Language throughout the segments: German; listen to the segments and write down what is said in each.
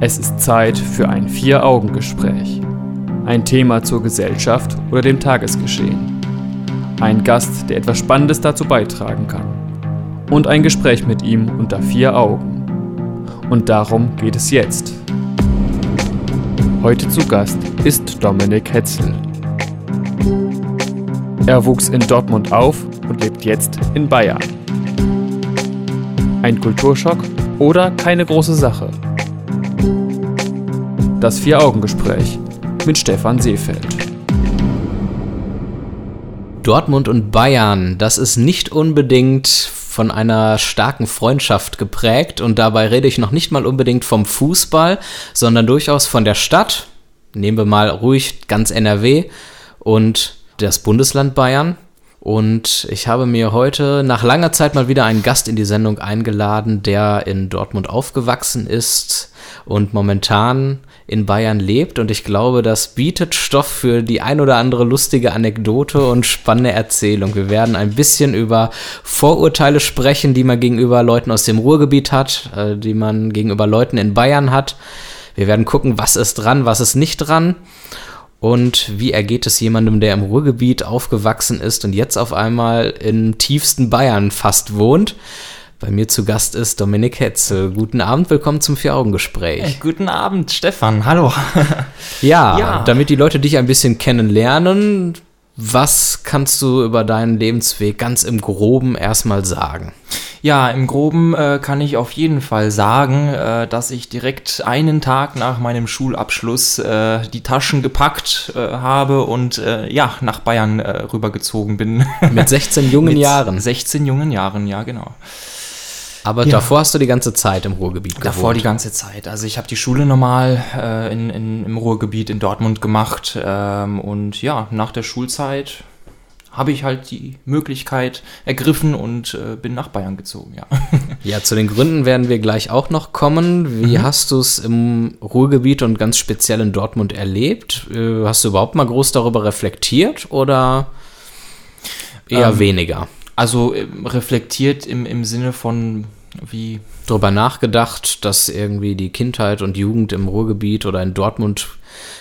Es ist Zeit für ein Vier-Augen-Gespräch. Ein Thema zur Gesellschaft oder dem Tagesgeschehen. Ein Gast, der etwas Spannendes dazu beitragen kann. Und ein Gespräch mit ihm unter vier Augen. Und darum geht es jetzt. Heute zu Gast ist Dominik Hetzel. Er wuchs in Dortmund auf und lebt jetzt in Bayern. Ein Kulturschock oder keine große Sache? Das Vier-Augen-Gespräch mit Stefan Seefeld. Dortmund und Bayern, das ist nicht unbedingt von einer starken Freundschaft geprägt und dabei rede ich noch nicht mal unbedingt vom Fußball, sondern durchaus von der Stadt. Nehmen wir mal ruhig ganz NRW und das Bundesland Bayern. Und ich habe mir heute nach langer Zeit mal wieder einen Gast in die Sendung eingeladen, der in Dortmund aufgewachsen ist und momentan in Bayern lebt. Und ich glaube, das bietet Stoff für die ein oder andere lustige Anekdote und spannende Erzählung. Wir werden ein bisschen über Vorurteile sprechen, die man gegenüber Leuten aus dem Ruhrgebiet hat, äh, die man gegenüber Leuten in Bayern hat. Wir werden gucken, was ist dran, was ist nicht dran. Und wie ergeht es jemandem, der im Ruhrgebiet aufgewachsen ist und jetzt auf einmal im tiefsten Bayern fast wohnt? Bei mir zu Gast ist Dominik Hetzel. Guten Abend, willkommen zum Vier-Augen-Gespräch. Hey, guten Abend, Stefan. Hallo. ja, ja, damit die Leute dich ein bisschen kennenlernen, was kannst du über deinen Lebensweg ganz im Groben erstmal sagen? Ja, im Groben äh, kann ich auf jeden Fall sagen, äh, dass ich direkt einen Tag nach meinem Schulabschluss äh, die Taschen gepackt äh, habe und äh, ja, nach Bayern äh, rübergezogen bin. Mit 16 jungen Mit Jahren. 16 jungen Jahren, ja, genau. Aber ja. davor hast du die ganze Zeit im Ruhrgebiet gewohnt. Davor die ganze Zeit. Also ich habe die Schule normal äh, in, in, im Ruhrgebiet in Dortmund gemacht. Ähm, und ja, nach der Schulzeit habe ich halt die Möglichkeit ergriffen und äh, bin nach Bayern gezogen, ja. Ja, zu den Gründen werden wir gleich auch noch kommen. Wie mhm. hast du es im Ruhrgebiet und ganz speziell in Dortmund erlebt? Äh, hast du überhaupt mal groß darüber reflektiert oder eher ähm, weniger? Also äh, reflektiert im, im Sinne von wie. Darüber nachgedacht, dass irgendwie die Kindheit und Jugend im Ruhrgebiet oder in Dortmund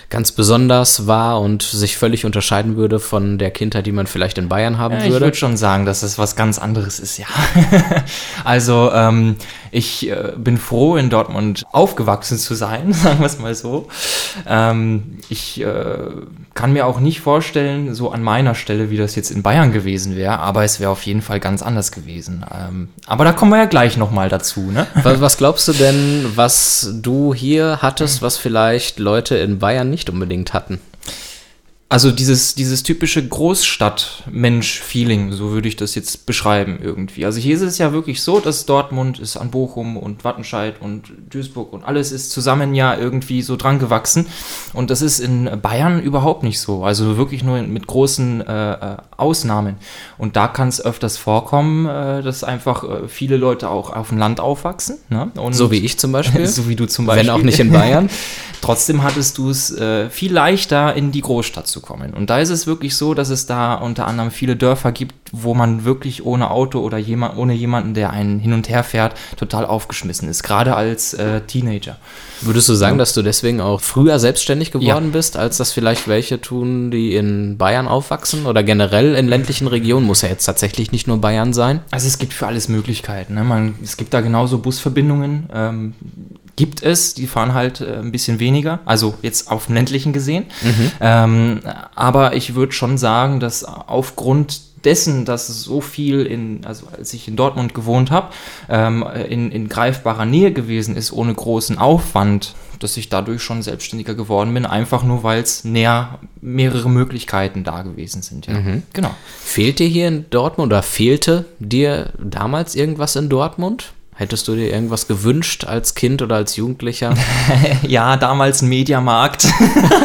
ganz besonders war und sich völlig unterscheiden würde von der Kindheit, die man vielleicht in Bayern haben ja, würde? Ich würde schon sagen, dass es was ganz anderes ist, ja. also ähm, ich äh, bin froh, in Dortmund aufgewachsen zu sein, sagen wir es mal so. Ähm, ich äh, kann mir auch nicht vorstellen, so an meiner Stelle, wie das jetzt in Bayern gewesen wäre, aber es wäre auf jeden Fall ganz anders gewesen. Ähm, aber da kommen wir ja gleich nochmal dazu. Ne? Was, was glaubst du denn, was du hier hattest, was vielleicht Leute in Bayern nicht unbedingt hatten? Also dieses, dieses typische Großstadt-Mensch-Feeling, so würde ich das jetzt beschreiben irgendwie. Also hier ist es ja wirklich so, dass Dortmund ist an Bochum und Wattenscheid und Duisburg und alles ist zusammen ja irgendwie so dran gewachsen. Und das ist in Bayern überhaupt nicht so. Also wirklich nur mit großen äh, äh Ausnahmen. Und da kann es öfters vorkommen, äh, dass einfach äh, viele Leute auch auf dem Land aufwachsen. Ne? so wie ich zum Beispiel. so wie du zum Beispiel. Wenn auch nicht in Bayern. Trotzdem hattest du es äh, viel leichter in die Großstadt zu kommen. Und da ist es wirklich so, dass es da unter anderem viele Dörfer gibt, wo man wirklich ohne Auto oder jemand, ohne jemanden, der einen hin und her fährt, total aufgeschmissen ist, gerade als äh, Teenager. Würdest du sagen, dass du deswegen auch früher selbstständig geworden ja. bist, als das vielleicht welche tun, die in Bayern aufwachsen oder generell in ländlichen Regionen? Muss ja jetzt tatsächlich nicht nur Bayern sein. Also es gibt für alles Möglichkeiten. Ne? Man, es gibt da genauso Busverbindungen. Ähm, gibt es, die fahren halt äh, ein bisschen weniger, also jetzt auf dem ländlichen gesehen. Mhm. Ähm, aber ich würde schon sagen, dass aufgrund dessen, dass so viel in, also als ich in Dortmund gewohnt habe, ähm, in, in greifbarer Nähe gewesen ist, ohne großen Aufwand, dass ich dadurch schon selbstständiger geworden bin, einfach nur weil es näher mehrere Möglichkeiten da gewesen sind. Ja. Mhm. Genau. Fehlt dir hier in Dortmund oder fehlte dir damals irgendwas in Dortmund? Hättest du dir irgendwas gewünscht als Kind oder als Jugendlicher? ja, damals ein Mediamarkt.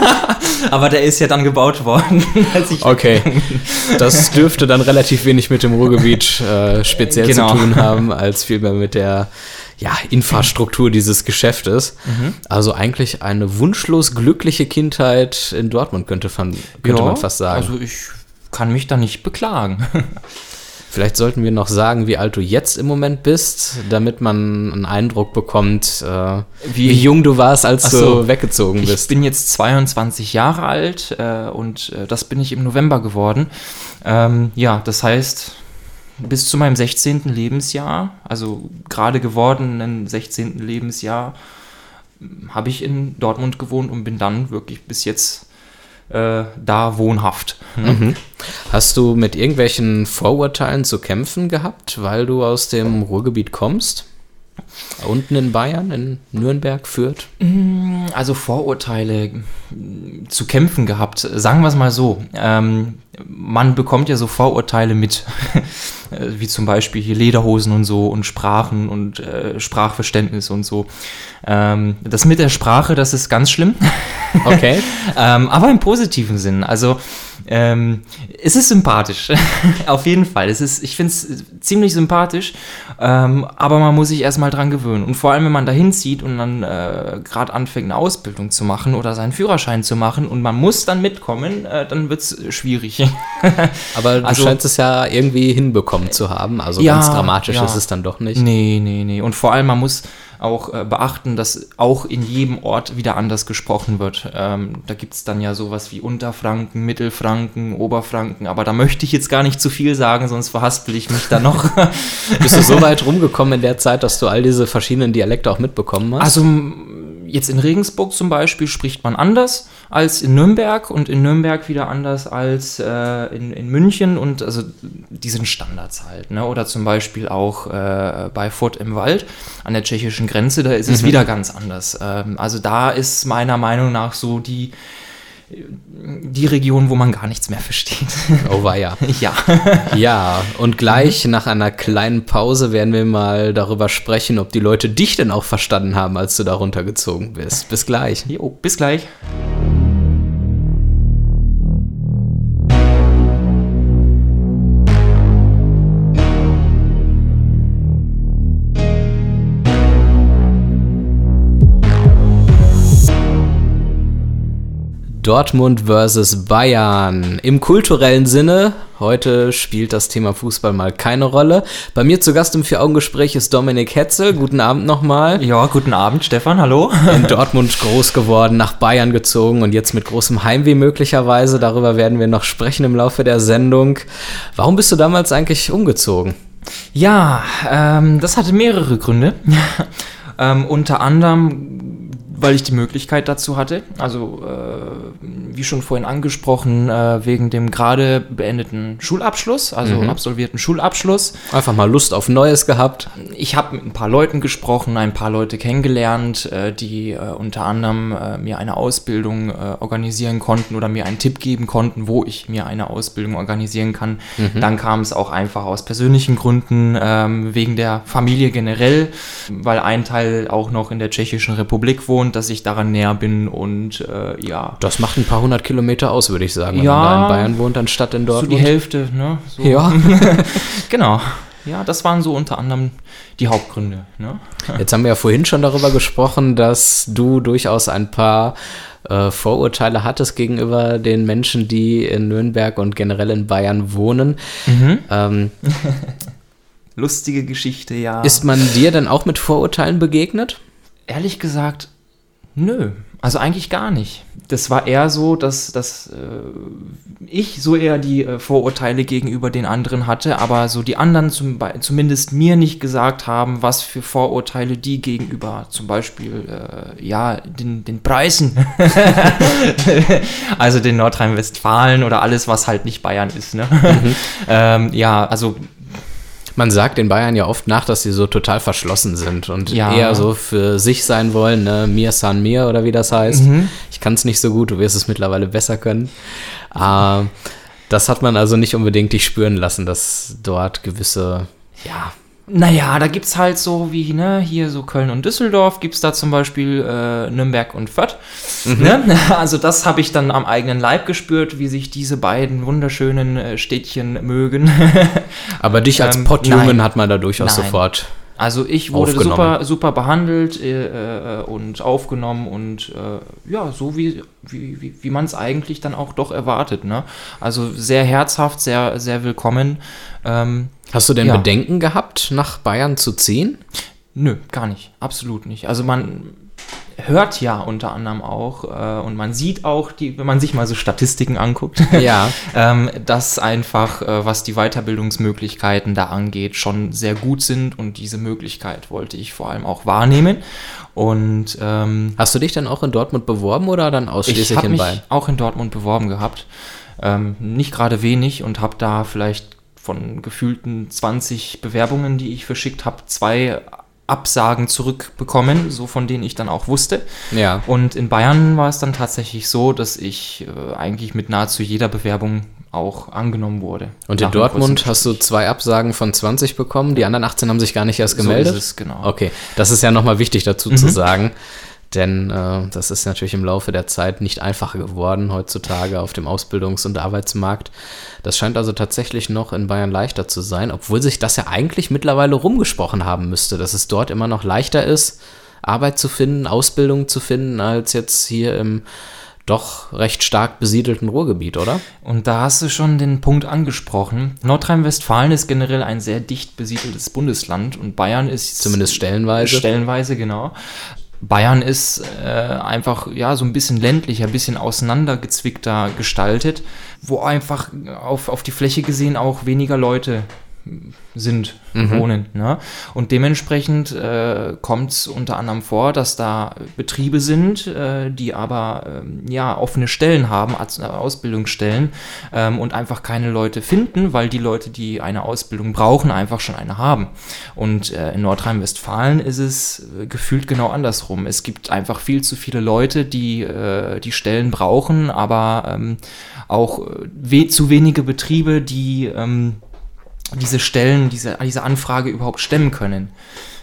Aber der ist ja dann gebaut worden. okay. Das dürfte dann relativ wenig mit dem Ruhrgebiet äh, speziell genau. zu tun haben, als vielmehr mit der ja, Infrastruktur dieses Geschäftes. Mhm. Also eigentlich eine wunschlos glückliche Kindheit in Dortmund könnte, könnte ja, man fast sagen. Also ich kann mich da nicht beklagen. Vielleicht sollten wir noch sagen, wie alt du jetzt im Moment bist, damit man einen Eindruck bekommt, äh, wie, wie, jung du warst, als so, du weggezogen bist. Ich bin jetzt 22 Jahre alt äh, und äh, das bin ich im November geworden. Ähm, ja, das heißt, bis zu meinem 16. Lebensjahr, also gerade gewordenen 16. Lebensjahr, habe ich in Dortmund gewohnt und bin dann wirklich bis jetzt äh, da wohnhaft. Ne? Mhm. Hast du mit irgendwelchen Vorurteilen zu kämpfen gehabt, weil du aus dem Ruhrgebiet kommst? Unten in Bayern, in Nürnberg, Fürth? Mm, also Vorurteile zu kämpfen gehabt, sagen wir es mal so. Ähm, man bekommt ja so Vorurteile mit, wie zum Beispiel hier Lederhosen und so und Sprachen und äh, Sprachverständnis und so. Ähm, das mit der Sprache, das ist ganz schlimm. Okay. ähm, aber im positiven Sinn. Also ähm, es ist sympathisch, auf jeden Fall. Es ist, ich finde es ziemlich sympathisch, ähm, aber man muss sich erstmal dran gewöhnen. Und vor allem, wenn man dahin zieht und dann äh, gerade anfängt, eine Ausbildung zu machen oder seinen Führerschein zu machen und man muss dann mitkommen, äh, dann wird es schwierig. aber du also, scheinst es ja irgendwie hinbekommen zu haben. Also ja, ganz dramatisch ja. ist es dann doch nicht. Nee, nee, nee. Und vor allem, man muss auch äh, beachten, dass auch in jedem Ort wieder anders gesprochen wird. Ähm, da gibt es dann ja sowas wie Unterfranken, Mittelfranken, Oberfranken, aber da möchte ich jetzt gar nicht zu viel sagen, sonst verhaspel ich mich da noch. Bist du so weit rumgekommen in der Zeit, dass du all diese verschiedenen Dialekte auch mitbekommen hast? Also jetzt in Regensburg zum Beispiel spricht man anders als in Nürnberg und in Nürnberg wieder anders als äh, in, in München und also die sind Standards halt. Ne? Oder zum Beispiel auch äh, bei Furt im Wald an der tschechischen Grenze, da ist es mhm. wieder ganz anders. Ähm, also da ist meiner Meinung nach so die die Region, wo man gar nichts mehr versteht. Oh war ja. ja. Ja, und gleich nach einer kleinen Pause werden wir mal darüber sprechen, ob die Leute dich denn auch verstanden haben, als du da runtergezogen bist. Bis gleich. Jo, bis gleich. Dortmund versus Bayern. Im kulturellen Sinne, heute spielt das Thema Fußball mal keine Rolle. Bei mir zu Gast im Vier-Augen-Gespräch ist Dominik Hetzel. Guten Abend nochmal. Ja, guten Abend, Stefan, hallo. In Dortmund groß geworden, nach Bayern gezogen und jetzt mit großem Heimweh möglicherweise. Darüber werden wir noch sprechen im Laufe der Sendung. Warum bist du damals eigentlich umgezogen? Ja, ähm, das hatte mehrere Gründe. ähm, unter anderem weil ich die Möglichkeit dazu hatte. Also, äh, wie schon vorhin angesprochen, äh, wegen dem gerade beendeten Schulabschluss, also mhm. absolvierten Schulabschluss. Einfach mal Lust auf Neues gehabt. Ich habe mit ein paar Leuten gesprochen, ein paar Leute kennengelernt, äh, die äh, unter anderem äh, mir eine Ausbildung äh, organisieren konnten oder mir einen Tipp geben konnten, wo ich mir eine Ausbildung organisieren kann. Mhm. Dann kam es auch einfach aus persönlichen Gründen, ähm, wegen der Familie generell, weil ein Teil auch noch in der Tschechischen Republik wohnt dass ich daran näher bin und äh, ja. Das macht ein paar hundert Kilometer aus, würde ich sagen, wenn ja, man da in Bayern wohnt, anstatt in Dortmund. So die Hälfte, ne? So. Ja. genau. Ja, das waren so unter anderem die Hauptgründe. Ne? Jetzt haben wir ja vorhin schon darüber gesprochen, dass du durchaus ein paar äh, Vorurteile hattest gegenüber den Menschen, die in Nürnberg und generell in Bayern wohnen. Mhm. Ähm, Lustige Geschichte, ja. Ist man dir denn auch mit Vorurteilen begegnet? Ehrlich gesagt, Nö, also eigentlich gar nicht. Das war eher so, dass, dass äh, ich so eher die äh, Vorurteile gegenüber den anderen hatte, aber so die anderen zum, zumindest mir nicht gesagt haben, was für Vorurteile die gegenüber zum Beispiel, äh, ja, den, den Preisen, also den Nordrhein-Westfalen oder alles, was halt nicht Bayern ist. Ne? Mhm. ähm, ja, also man sagt in Bayern ja oft nach, dass sie so total verschlossen sind und ja. eher so für sich sein wollen, ne? Mir san mir oder wie das heißt. Mhm. Ich kann es nicht so gut, du wirst es mittlerweile besser können. Äh, das hat man also nicht unbedingt dich spüren lassen, dass dort gewisse, ja, naja, da gibt es halt so wie, ne, hier so Köln und Düsseldorf, gibt es da zum Beispiel äh, Nürnberg und Fürth. Mhm. Ne? Also das habe ich dann am eigenen Leib gespürt, wie sich diese beiden wunderschönen äh, Städtchen mögen. Aber dich als ähm, Pottjungen hat man da durchaus nein. sofort Also ich wurde super, super behandelt äh, äh, und aufgenommen und äh, ja, so wie, wie, wie, wie man es eigentlich dann auch doch erwartet. Ne? Also sehr herzhaft, sehr, sehr willkommen. Ähm, Hast du denn ja. Bedenken gehabt, nach Bayern zu ziehen? Nö, gar nicht. Absolut nicht. Also man, hört ja unter anderem auch äh, und man sieht auch, die, wenn man sich mal so Statistiken anguckt, ja. ähm, dass einfach, äh, was die Weiterbildungsmöglichkeiten da angeht, schon sehr gut sind und diese Möglichkeit wollte ich vor allem auch wahrnehmen. Und ähm, hast du dich dann auch in Dortmund beworben oder dann ausschließlich in Bayern? Ich habe auch in Dortmund beworben gehabt, ähm, nicht gerade wenig und habe da vielleicht von gefühlten 20 Bewerbungen, die ich verschickt habe, zwei Absagen zurückbekommen, so von denen ich dann auch wusste. Ja. Und in Bayern war es dann tatsächlich so, dass ich äh, eigentlich mit nahezu jeder Bewerbung auch angenommen wurde. Und in Dortmund hast du zwei Absagen von 20 bekommen, die anderen 18 haben sich gar nicht erst gemeldet? So ist es, genau. Okay, das ist ja nochmal wichtig dazu mhm. zu sagen. Denn äh, das ist natürlich im Laufe der Zeit nicht einfacher geworden heutzutage auf dem Ausbildungs- und Arbeitsmarkt. Das scheint also tatsächlich noch in Bayern leichter zu sein, obwohl sich das ja eigentlich mittlerweile rumgesprochen haben müsste, dass es dort immer noch leichter ist, Arbeit zu finden, Ausbildung zu finden, als jetzt hier im doch recht stark besiedelten Ruhrgebiet, oder? Und da hast du schon den Punkt angesprochen. Nordrhein-Westfalen ist generell ein sehr dicht besiedeltes Bundesland und Bayern ist. Zumindest stellenweise. Stellenweise, genau. Bayern ist äh, einfach ja so ein bisschen ländlicher, ein bisschen auseinandergezwickter gestaltet, wo einfach auf, auf die Fläche gesehen auch weniger Leute sind, mhm. wohnen. Ne? Und dementsprechend äh, kommt es unter anderem vor, dass da Betriebe sind, äh, die aber äh, ja offene Stellen haben, Ausbildungsstellen ähm, und einfach keine Leute finden, weil die Leute, die eine Ausbildung brauchen, einfach schon eine haben. Und äh, in Nordrhein-Westfalen ist es äh, gefühlt genau andersrum. Es gibt einfach viel zu viele Leute, die äh, die Stellen brauchen, aber ähm, auch we zu wenige Betriebe, die ähm, diese Stellen, diese, diese Anfrage überhaupt stemmen können.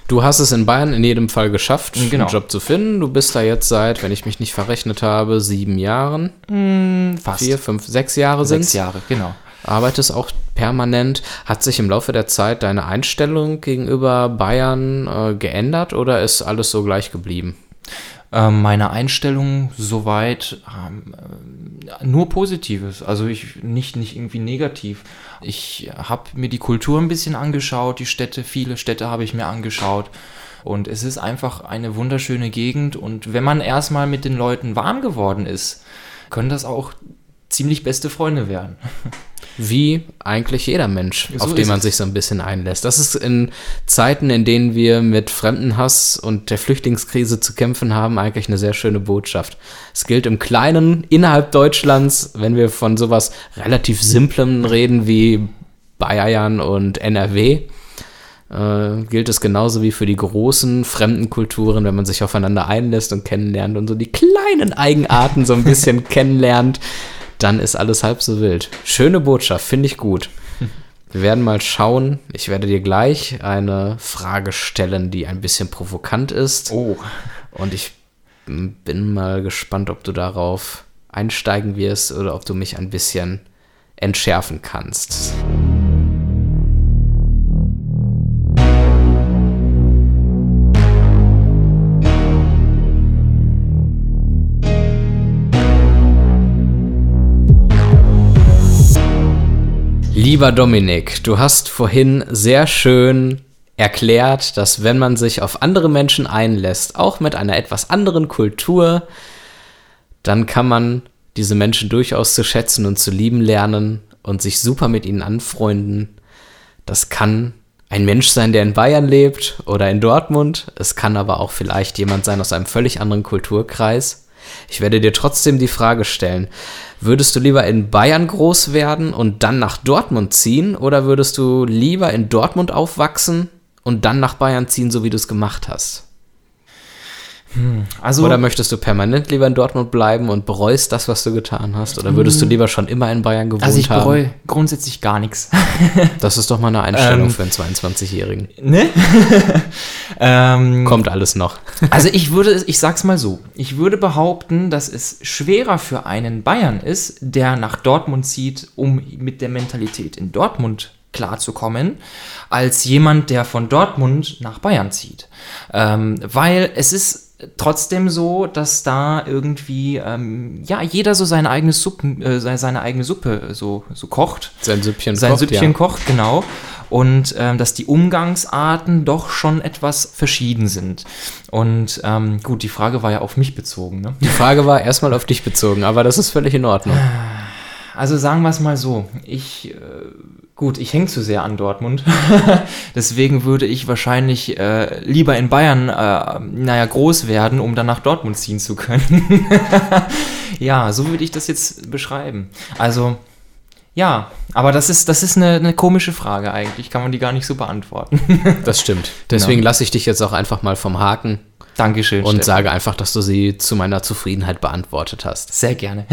Du hast es in Bayern in jedem Fall geschafft, genau. einen Job zu finden. Du bist da jetzt seit, wenn ich mich nicht verrechnet habe, sieben Jahren. Mm, fast. Vier, fünf, sechs Jahre sind Sechs Jahre, genau. Arbeitest auch permanent. Hat sich im Laufe der Zeit deine Einstellung gegenüber Bayern äh, geändert oder ist alles so gleich geblieben? Ähm, meine Einstellung soweit ähm, nur Positives, also ich nicht, nicht irgendwie negativ. Ich habe mir die Kultur ein bisschen angeschaut, die Städte, viele Städte habe ich mir angeschaut. Und es ist einfach eine wunderschöne Gegend. Und wenn man erstmal mit den Leuten warm geworden ist, können das auch ziemlich beste Freunde werden. Wie eigentlich jeder Mensch, so auf den man sich so ein bisschen einlässt. Das ist in Zeiten, in denen wir mit Fremdenhass und der Flüchtlingskrise zu kämpfen haben, eigentlich eine sehr schöne Botschaft. Es gilt im Kleinen innerhalb Deutschlands, wenn wir von sowas relativ Simplem reden wie Bayern und NRW, äh, gilt es genauso wie für die großen fremden Kulturen, wenn man sich aufeinander einlässt und kennenlernt und so die kleinen Eigenarten so ein bisschen kennenlernt dann ist alles halb so wild. Schöne Botschaft, finde ich gut. Wir werden mal schauen. Ich werde dir gleich eine Frage stellen, die ein bisschen provokant ist. Oh. Und ich bin mal gespannt, ob du darauf einsteigen wirst oder ob du mich ein bisschen entschärfen kannst. Lieber Dominik, du hast vorhin sehr schön erklärt, dass wenn man sich auf andere Menschen einlässt, auch mit einer etwas anderen Kultur, dann kann man diese Menschen durchaus zu schätzen und zu lieben lernen und sich super mit ihnen anfreunden. Das kann ein Mensch sein, der in Bayern lebt oder in Dortmund. Es kann aber auch vielleicht jemand sein aus einem völlig anderen Kulturkreis. Ich werde dir trotzdem die Frage stellen, würdest du lieber in Bayern groß werden und dann nach Dortmund ziehen oder würdest du lieber in Dortmund aufwachsen und dann nach Bayern ziehen, so wie du es gemacht hast? Hm, also, oder möchtest du permanent lieber in Dortmund bleiben und bereust das, was du getan hast? Oder würdest du hm. lieber schon immer in Bayern gewohnt haben? Also ich bereue haben? grundsätzlich gar nichts. das ist doch mal eine Einstellung ähm, für einen 22-Jährigen. Ne? ähm, Kommt alles noch. also ich würde, ich sag's mal so, ich würde behaupten, dass es schwerer für einen Bayern ist, der nach Dortmund zieht, um mit der Mentalität in Dortmund klarzukommen, als jemand, der von Dortmund nach Bayern zieht. Ähm, weil es ist trotzdem so, dass da irgendwie ähm, ja jeder so seine eigene Suppe, äh, seine eigene Suppe so, so kocht. Sein Süppchen Sein kocht, Süppchen ja. kocht, genau. Und ähm, dass die Umgangsarten doch schon etwas verschieden sind. Und ähm, gut, die Frage war ja auf mich bezogen. Ne? Die Frage war erstmal auf dich bezogen, aber das ist völlig in Ordnung. Also sagen wir es mal so, ich, äh, gut, ich hänge zu sehr an Dortmund. Deswegen würde ich wahrscheinlich äh, lieber in Bayern, äh, naja, groß werden, um dann nach Dortmund ziehen zu können. ja, so würde ich das jetzt beschreiben. Also, ja, aber das ist, das ist eine, eine komische Frage eigentlich. Kann man die gar nicht so beantworten. Das stimmt. Deswegen lasse ich dich jetzt auch einfach mal vom Haken Dankeschön. und Steffen. sage einfach, dass du sie zu meiner Zufriedenheit beantwortet hast. Sehr gerne.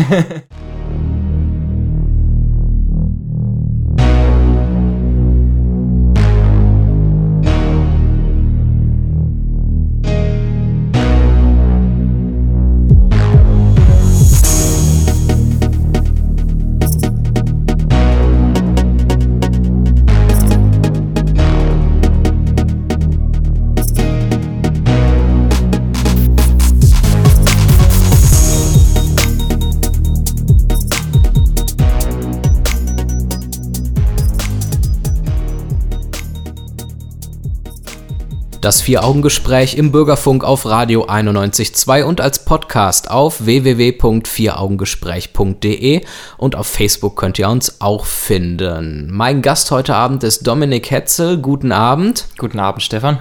Das Vier-Augen-Gespräch im Bürgerfunk auf Radio 91.2 und als Podcast auf www.vieraugengespräch.de und auf Facebook könnt ihr uns auch finden. Mein Gast heute Abend ist Dominik Hetzel. Guten Abend. Guten Abend, Stefan.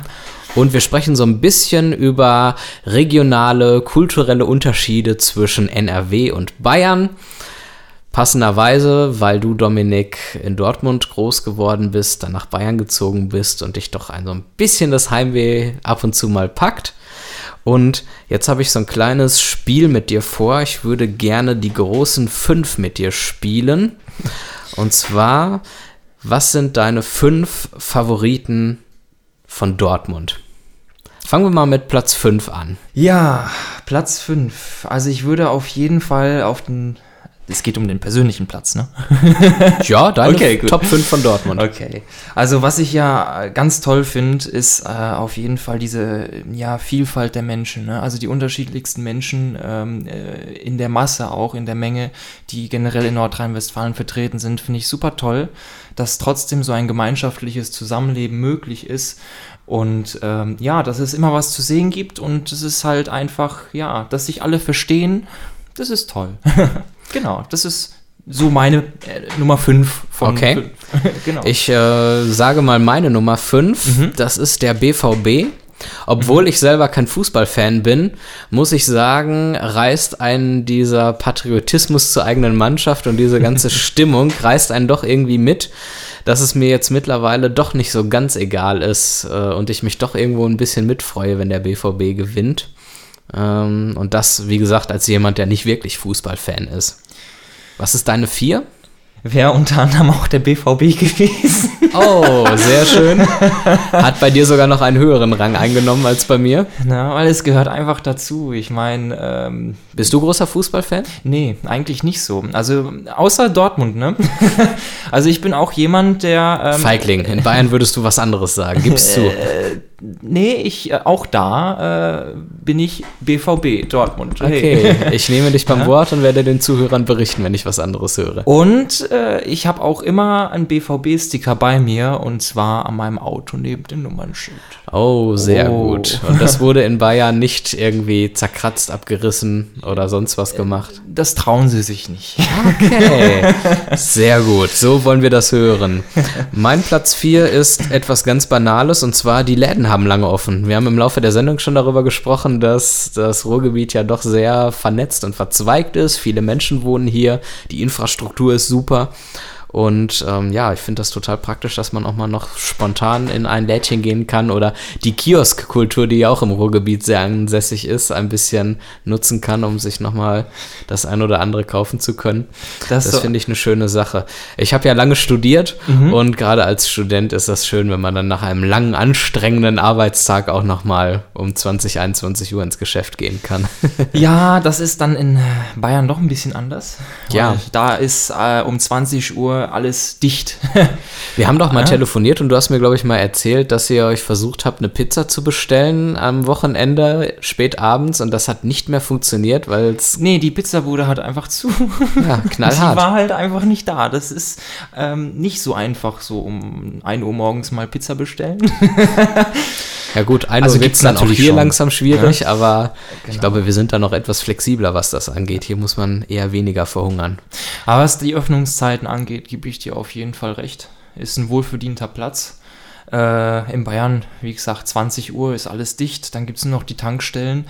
Und wir sprechen so ein bisschen über regionale, kulturelle Unterschiede zwischen NRW und Bayern. Passenderweise, weil du, Dominik, in Dortmund groß geworden bist, dann nach Bayern gezogen bist und dich doch ein so ein bisschen das Heimweh ab und zu mal packt. Und jetzt habe ich so ein kleines Spiel mit dir vor. Ich würde gerne die großen fünf mit dir spielen. Und zwar, was sind deine fünf Favoriten von Dortmund? Fangen wir mal mit Platz 5 an. Ja, Platz 5. Also ich würde auf jeden Fall auf den. Es geht um den persönlichen Platz, ne? Ja, deine Okay. Top 5 von Dortmund. Okay. Also was ich ja ganz toll finde, ist äh, auf jeden Fall diese ja, Vielfalt der Menschen. Ne? Also die unterschiedlichsten Menschen ähm, äh, in der Masse auch, in der Menge, die generell in Nordrhein-Westfalen vertreten sind, finde ich super toll, dass trotzdem so ein gemeinschaftliches Zusammenleben möglich ist. Und ähm, ja, dass es immer was zu sehen gibt und es ist halt einfach, ja, dass sich alle verstehen, das ist toll. genau, das ist so meine äh, Nummer 5 von Okay. fünf. genau. Ich äh, sage mal meine Nummer 5. Das ist der BVB. Obwohl ich selber kein Fußballfan bin, muss ich sagen, reißt einen dieser Patriotismus zur eigenen Mannschaft und diese ganze Stimmung reißt einen doch irgendwie mit, dass es mir jetzt mittlerweile doch nicht so ganz egal ist äh, und ich mich doch irgendwo ein bisschen mitfreue, wenn der BVB gewinnt. Ähm, und das, wie gesagt, als jemand, der nicht wirklich Fußballfan ist. Was ist deine vier? Wäre unter anderem auch der BVB gewesen. Oh, sehr schön. Hat bei dir sogar noch einen höheren Rang eingenommen als bei mir. Na, weil es gehört einfach dazu. Ich meine, ähm, Bist du großer Fußballfan? nee, eigentlich nicht so. Also, außer Dortmund, ne? also, ich bin auch jemand, der. Ähm, Feigling. In Bayern würdest du was anderes sagen. Gibst du. Nee, ich, äh, auch da äh, bin ich BVB, Dortmund. Hey. Okay, ich nehme dich beim Wort und werde den Zuhörern berichten, wenn ich was anderes höre. Und äh, ich habe auch immer einen BVB-Sticker bei mir und zwar an meinem Auto neben dem Nummernschild. Oh, sehr Oh. gut. Und das wurde in Bayern nicht irgendwie zerkratzt, abgerissen oder sonst was gemacht. Das trauen sie sich nicht. Okay, sehr gut. So wollen wir das hören. Mein Platz 4 ist etwas ganz Banales und zwar die Läden haben lange offen. Wir haben im Laufe der Sendung schon darüber gesprochen, dass das Ruhrgebiet ja doch sehr vernetzt und verzweigt ist. Viele Menschen wohnen hier, die Infrastruktur ist super. Und ähm, ja, ich finde das total praktisch, dass man auch mal noch spontan in ein Lädchen gehen kann oder die Kioskkultur, die ja auch im Ruhrgebiet sehr ansässig ist, ein bisschen nutzen kann, um sich nochmal das ein oder andere kaufen zu können. Das Das, so- finde ich eine schöne Sache. Ich habe ja lange studiert und gerade als Student ist das schön, wenn man dann nach einem langen, anstrengenden Arbeitstag auch nochmal um 20, 21 Uhr ins Geschäft gehen kann. Ja, das ist dann in Bayern doch ein bisschen anders. Ja. Da ist äh, um 20 Uhr alles dicht. Wir haben doch mal Ja. telefoniert und du hast mir, glaube ich, mal erzählt, dass ihr euch versucht habt, eine Pizza zu bestellen am Wochenende, spät abends, und das hat nicht mehr funktioniert, weil es nee, die Pizzabude hat einfach zu. ja, Die knallhart. war halt einfach nicht da. Das ist ähm, nicht so einfach, so um 1 Uhr morgens mal Pizza bestellen. Ja gut, ein Also wird gibt's dann auch natürlich hier schon. langsam schwierig, aber ich Genau. glaube, wir sind da noch etwas flexibler, was das angeht. Hier muss man eher weniger verhungern. Aber was die Öffnungszeiten angeht, gebe ich dir auf jeden Fall recht. Ist ein wohlverdienter Platz. Äh, in Bayern, wie gesagt, 20 Uhr ist alles dicht. Dann gibt es nur noch die Tankstellen.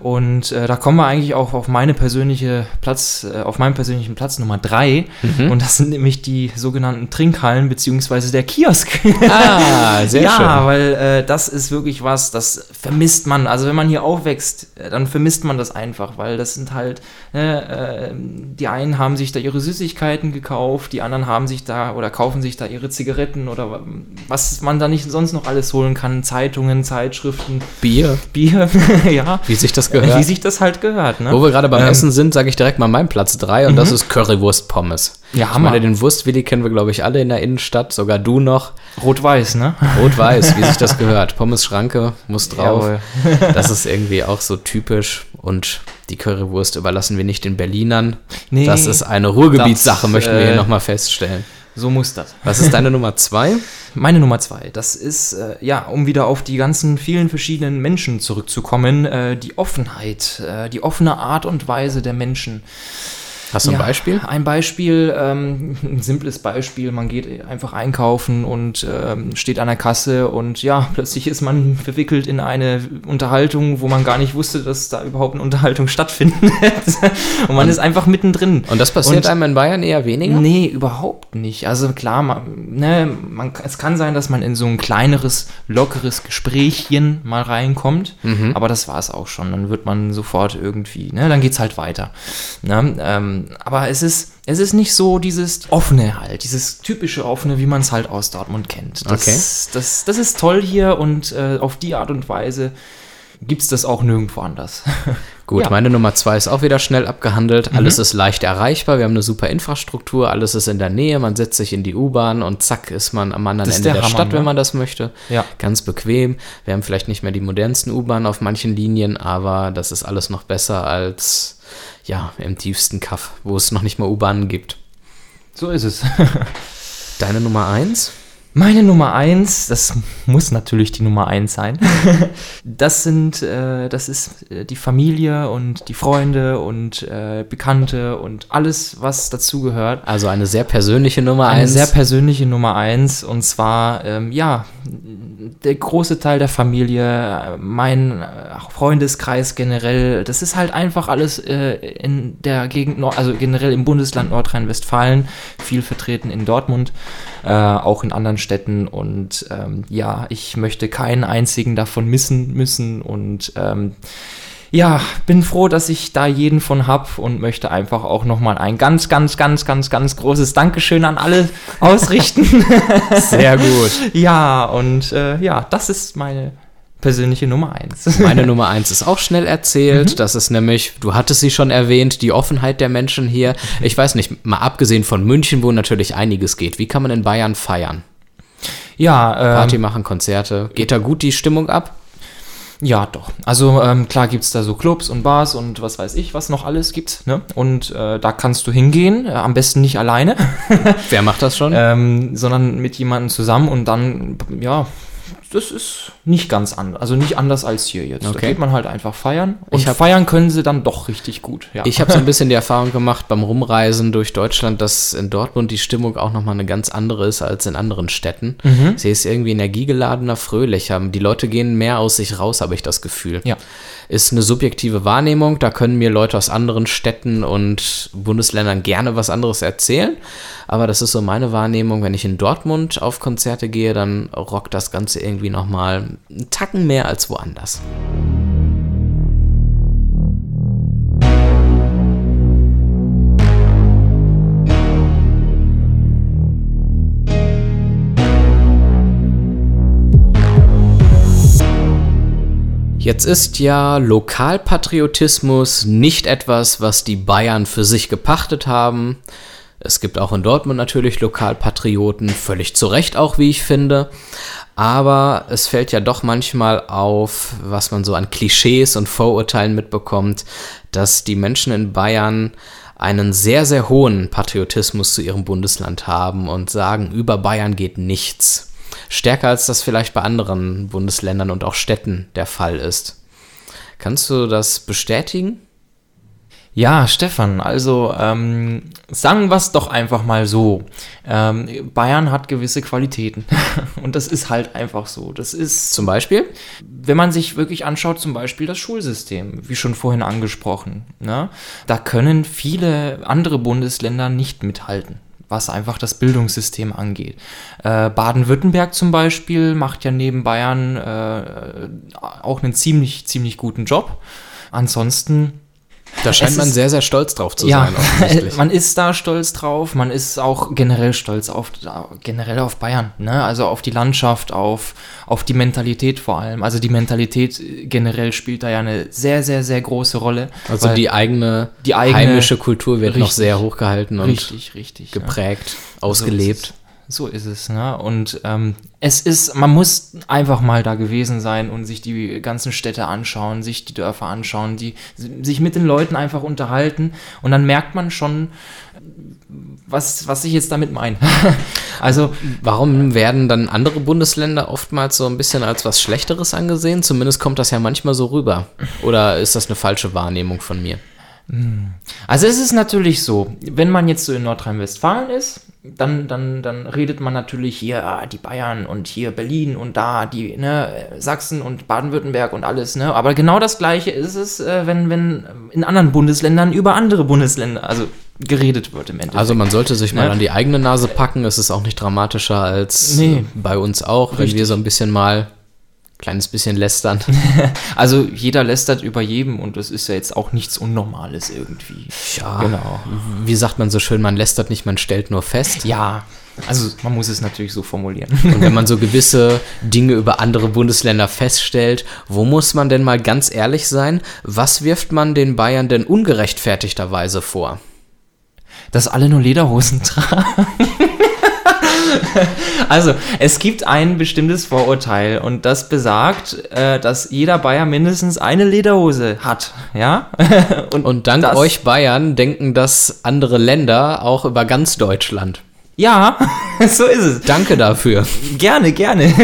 Und äh, da kommen wir eigentlich auch auf meine persönliche Platz, äh, auf meinen persönlichen Platz Nummer 3. Mhm. Und das sind nämlich die sogenannten Trinkhallen beziehungsweise der Kiosk. Ah, sehr ja, schön. weil äh, das ist wirklich was, das vermisst man. Also wenn man hier aufwächst, äh, dann vermisst man das einfach, weil das sind halt, äh, äh, die einen haben sich da ihre Süßigkeiten gekauft, die anderen haben sich da oder kaufen sich da ihre Zigaretten oder wa- was man da nicht sonst noch alles holen kann, Zeitungen, Zeitschriften, Bier, Bier, ja. wie sich das gehört. Wie sich das halt gehört, ne? Wo wir gerade beim Ähm, Essen sind, sage ich direkt mal meinen Platz 3 und das ist Currywurst-Pommes. Ja, ich Hammer. meine, den Wurstwilli kennen wir, glaube ich, alle in der Innenstadt, sogar du noch. Rot-Weiß, ne? Rot-Weiß, wie sich das gehört. Pommes-Schranke muss drauf. Jawohl. Das ist irgendwie auch so typisch. Und die Currywurst überlassen wir nicht den Berlinern. Nee, das ist eine Ruhrgebietssache, möchten wir hier äh, nochmal feststellen. So muss das. Was ist deine Nummer 2? Meine Nummer zwei, das ist, äh, ja, um wieder auf die ganzen vielen verschiedenen Menschen zurückzukommen, äh, die Offenheit, äh, die offene Art und Weise der Menschen. Hast du ein Ja, Beispiel? Ein Beispiel, ähm, ein simples Beispiel, man geht einfach einkaufen und ähm, steht an der Kasse und ja, plötzlich ist man verwickelt in eine Unterhaltung, wo man gar nicht wusste, dass da überhaupt eine Unterhaltung stattfinden wird. und man ist einfach mittendrin. Und das passiert Und- einem in Bayern eher weniger? Nee, überhaupt nicht. Also klar, man, ne, man, es kann sein, dass man in so ein kleineres, lockeres Gesprächchen mal reinkommt, Mhm. aber das war es auch schon. Dann wird man sofort irgendwie, ne, dann geht's halt weiter. Ne, ähm, aber es ist, es ist nicht so dieses offene halt, dieses typische offene, wie man es halt aus Dortmund kennt. Das, Okay. das, das ist toll hier und äh, auf die Art und Weise gibt's das auch nirgendwo anders. Gut, Ja. meine Nummer zwei ist auch wieder schnell abgehandelt. Alles ist leicht erreichbar. Wir haben eine super Infrastruktur. Alles ist in der Nähe. Man setzt sich in die U-Bahn und zack ist man am anderen Ende der der Hammer, Stadt, wenn ne? man das möchte. Ja. Ganz bequem. Wir haben vielleicht nicht mehr die modernsten U-Bahnen auf manchen Linien, aber das ist alles noch besser als ja im tiefsten Kaff, wo es noch nicht mal U-Bahnen gibt. So ist es. Deine Nummer eins? Meine Nummer eins, das muss natürlich die Nummer eins sein. Das sind, äh, das ist äh, die Familie und die Freunde und äh, Bekannte und alles, was dazugehört. Also eine sehr persönliche Nummer Eine eins. sehr persönliche Nummer eins und zwar, ähm, ja, der große Teil der Familie, mein äh, Freundeskreis generell, das ist halt einfach alles äh, in der Gegend, also generell im Bundesland Nordrhein-Westfalen, viel vertreten in Dortmund, auch in anderen Städten und ähm, ja, ich möchte keinen einzigen davon missen müssen und ähm, ja, bin froh, dass ich da jeden von hab und möchte einfach auch nochmal ein ganz, ganz, ganz, ganz, ganz großes Dankeschön an alle ausrichten. sehr gut. ja, und äh, ja, das ist meine persönliche Nummer eins. Meine Nummer eins ist auch schnell erzählt. Das ist nämlich, du hattest sie schon erwähnt, die Offenheit der Menschen hier. Ich weiß nicht, mal abgesehen von München, wo natürlich einiges geht. Wie kann man in Bayern feiern? Ja, ähm, Party machen, Konzerte. Geht da gut die Stimmung ab? Ja, doch. Also ähm, klar gibt's da so Clubs und Bars und was weiß ich, was noch alles gibt. Ne? Und äh, da kannst du hingehen, äh, am besten nicht alleine, Wer macht das schon? ähm, sondern mit jemandem zusammen und dann, ja, das ist nicht ganz anders. Also nicht anders als hier jetzt. Da Okay. geht man halt einfach feiern. Und hab- feiern können sie dann doch richtig gut. Ja. Ich habe so ein bisschen die Erfahrung gemacht beim Rumreisen durch Deutschland, dass in Dortmund die Stimmung auch nochmal eine ganz andere ist als in anderen Städten. Sie ist irgendwie energiegeladener, fröhlicher. Die Leute gehen mehr aus sich raus, habe ich das Gefühl. Ja. Ist eine subjektive Wahrnehmung. Da können mir Leute aus anderen Städten und Bundesländern gerne was anderes erzählen. Aber das ist so meine Wahrnehmung. Wenn ich in Dortmund auf Konzerte gehe, dann rockt das Ganze irgendwie nochmal einen Tacken mehr als woanders. Jetzt ist ja Lokalpatriotismus nicht etwas, was die Bayern für sich gepachtet haben. Es gibt auch in Dortmund natürlich Lokalpatrioten, völlig zu Recht auch, wie ich finde. Aber es fällt ja doch manchmal auf, was man so an Klischees und Vorurteilen mitbekommt, dass die Menschen in Bayern einen sehr, sehr hohen Patriotismus zu ihrem Bundesland haben und sagen, über Bayern geht nichts. Stärker als das vielleicht bei anderen Bundesländern und auch Städten der Fall ist. Kannst du das bestätigen? Ja, Stefan, also ähm, sagen wir es doch einfach mal so. Ähm, Bayern hat gewisse Qualitäten und das ist halt einfach so. Das ist zum Beispiel, wenn man sich wirklich anschaut, zum Beispiel das Schulsystem, wie schon vorhin angesprochen. Ne? Da können viele andere Bundesländer nicht mithalten was einfach das Bildungssystem angeht. Äh, Baden-Württemberg zum Beispiel macht ja neben Bayern äh, auch einen ziemlich, ziemlich guten Job. Ansonsten da scheint man sehr, sehr stolz drauf zu ja, sein. man ist da stolz drauf, man ist auch generell stolz auf, generell auf Bayern, ne? also auf die Landschaft, auf, auf die Mentalität vor allem. Also die Mentalität generell spielt da ja eine sehr, sehr, sehr große Rolle. Also die eigene, die eigene heimische Kultur wird richtig, noch sehr hochgehalten und richtig, richtig, geprägt, ja. ausgelebt. So so ist es, ne? Und ähm, es ist, man muss einfach mal da gewesen sein und sich die ganzen Städte anschauen, sich die Dörfer anschauen, die sich mit den Leuten einfach unterhalten und dann merkt man schon, was, was ich jetzt damit meine. also, warum werden dann andere Bundesländer oftmals so ein bisschen als was Schlechteres angesehen? Zumindest kommt das ja manchmal so rüber. Oder ist das eine falsche Wahrnehmung von mir? Hm. Also es ist natürlich so, wenn man jetzt so in Nordrhein-Westfalen ist, dann, dann, dann redet man natürlich hier ah, die Bayern und hier Berlin und da die ne, Sachsen und Baden-Württemberg und alles. Ne? Aber genau das Gleiche ist es, äh, wenn, wenn in anderen Bundesländern über andere Bundesländer, also geredet wird im Endeffekt. Also man sollte sich mal ne? an die eigene Nase packen. Es ist auch nicht dramatischer als nee. bei uns auch, Richtig. wenn wir so ein bisschen mal kleines bisschen lästern. also jeder lästert über jedem und das ist ja jetzt auch nichts Unnormales irgendwie. Ja, genau. Wie sagt man so schön, man lästert nicht, man stellt nur fest. Ja, also man muss es natürlich so formulieren. Und wenn man so gewisse Dinge über andere Bundesländer feststellt, wo muss man denn mal ganz ehrlich sein? Was wirft man den Bayern denn ungerechtfertigterweise vor? Dass alle nur Lederhosen tragen. also, es gibt ein bestimmtes Vorurteil und das besagt, äh, dass jeder Bayer mindestens eine Lederhose hat. Ja? und, und dank das, euch Bayern denken das andere Länder auch über ganz Deutschland. Ja, so ist es. Danke dafür. Gerne, gerne.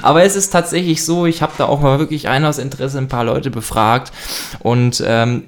Aber es ist tatsächlich so, ich habe da auch mal wirklich ein aus Interesse ein paar Leute befragt und ähm,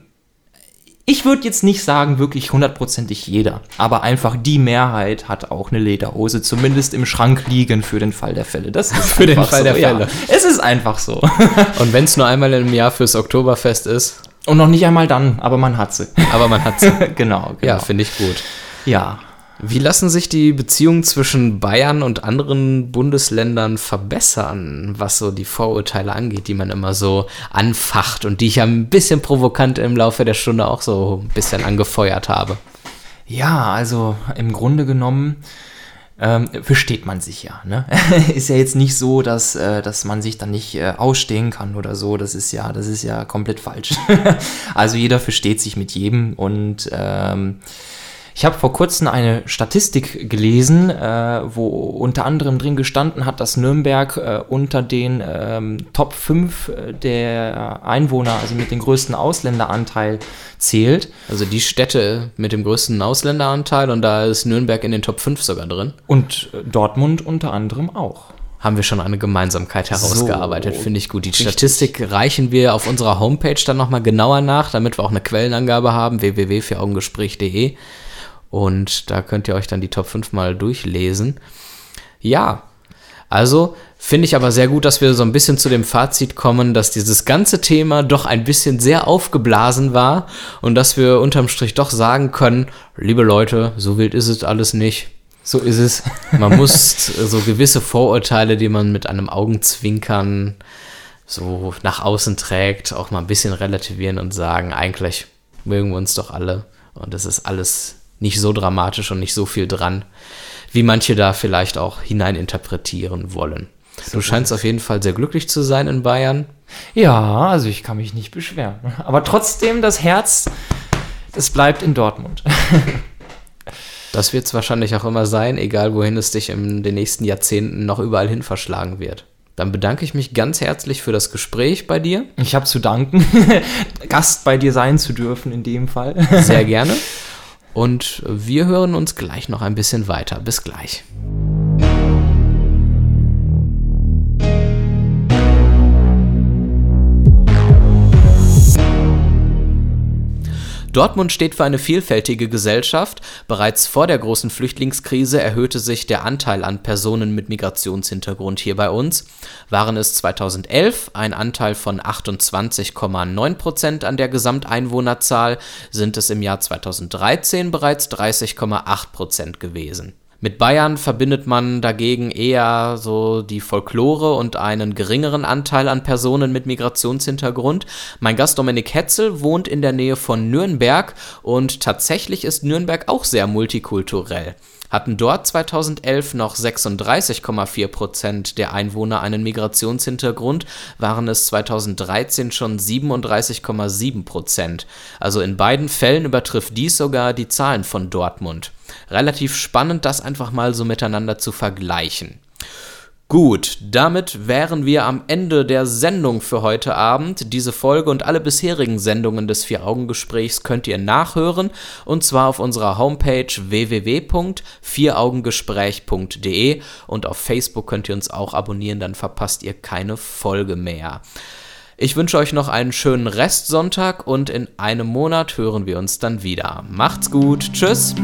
ich würde jetzt nicht sagen, wirklich hundertprozentig jeder, aber einfach die Mehrheit hat auch eine Lederhose zumindest im Schrank liegen für den Fall der Fälle. Das ist für den Fall so. der Fälle. Ja, es ist einfach so. Und wenn es nur einmal im Jahr fürs Oktoberfest ist. Und noch nicht einmal dann, aber man hat sie. Aber man hat sie. genau, genau. Ja, finde ich gut. Ja. Wie lassen sich die Beziehungen zwischen Bayern und anderen Bundesländern verbessern, was so die Vorurteile angeht, die man immer so anfacht und die ich ja ein bisschen provokant im Laufe der Stunde auch so ein bisschen angefeuert habe? Ja, also im Grunde genommen ähm, versteht man sich ja. Ne? ist ja jetzt nicht so, dass, äh, dass man sich dann nicht äh, ausstehen kann oder so. Das ist ja, das ist ja komplett falsch. also jeder versteht sich mit jedem und ähm, ich habe vor kurzem eine Statistik gelesen, äh, wo unter anderem drin gestanden hat, dass Nürnberg äh, unter den ähm, Top 5 äh, der Einwohner, also mit dem größten Ausländeranteil, zählt. Also die Städte mit dem größten Ausländeranteil und da ist Nürnberg in den Top 5 sogar drin. Und äh, Dortmund unter anderem auch haben wir schon eine Gemeinsamkeit herausgearbeitet. So, Finde ich gut. Die richtig. Statistik reichen wir auf unserer Homepage dann nochmal genauer nach, damit wir auch eine Quellenangabe haben, www.vieraugengespräch.de. Und da könnt ihr euch dann die Top 5 mal durchlesen. Ja, also finde ich aber sehr gut, dass wir so ein bisschen zu dem Fazit kommen, dass dieses ganze Thema doch ein bisschen sehr aufgeblasen war und dass wir unterm Strich doch sagen können, liebe Leute, so wild ist es alles nicht. So ist es. Man muss so gewisse Vorurteile, die man mit einem Augenzwinkern so nach außen trägt, auch mal ein bisschen relativieren und sagen, eigentlich mögen wir uns doch alle und das ist alles nicht so dramatisch und nicht so viel dran, wie manche da vielleicht auch hineininterpretieren wollen. So du scheinst auf jeden Fall sehr glücklich zu sein in Bayern. Ja, also ich kann mich nicht beschweren. Aber trotzdem, das Herz, das bleibt in Dortmund. Das wird es wahrscheinlich auch immer sein, egal wohin es dich in den nächsten Jahrzehnten noch überall hin verschlagen wird. Dann bedanke ich mich ganz herzlich für das Gespräch bei dir. Ich habe zu danken, Gast bei dir sein zu dürfen in dem Fall. Sehr gerne. Und wir hören uns gleich noch ein bisschen weiter. Bis gleich. Dortmund steht für eine vielfältige Gesellschaft. Bereits vor der großen Flüchtlingskrise erhöhte sich der Anteil an Personen mit Migrationshintergrund hier bei uns. Waren es 2011 ein Anteil von 28,9 Prozent an der Gesamteinwohnerzahl, sind es im Jahr 2013 bereits 30,8 Prozent gewesen. Mit Bayern verbindet man dagegen eher so die Folklore und einen geringeren Anteil an Personen mit Migrationshintergrund. Mein Gast Dominik Hetzel wohnt in der Nähe von Nürnberg und tatsächlich ist Nürnberg auch sehr multikulturell hatten dort 2011 noch 36,4 Prozent der Einwohner einen Migrationshintergrund, waren es 2013 schon 37,7 Prozent. Also in beiden Fällen übertrifft dies sogar die Zahlen von Dortmund. Relativ spannend, das einfach mal so miteinander zu vergleichen. Gut, damit wären wir am Ende der Sendung für heute Abend. Diese Folge und alle bisherigen Sendungen des Vier-Augen-Gesprächs könnt ihr nachhören und zwar auf unserer Homepage www.vieraugengespräch.de und auf Facebook könnt ihr uns auch abonnieren, dann verpasst ihr keine Folge mehr. Ich wünsche euch noch einen schönen Restsonntag und in einem Monat hören wir uns dann wieder. Macht's gut, tschüss!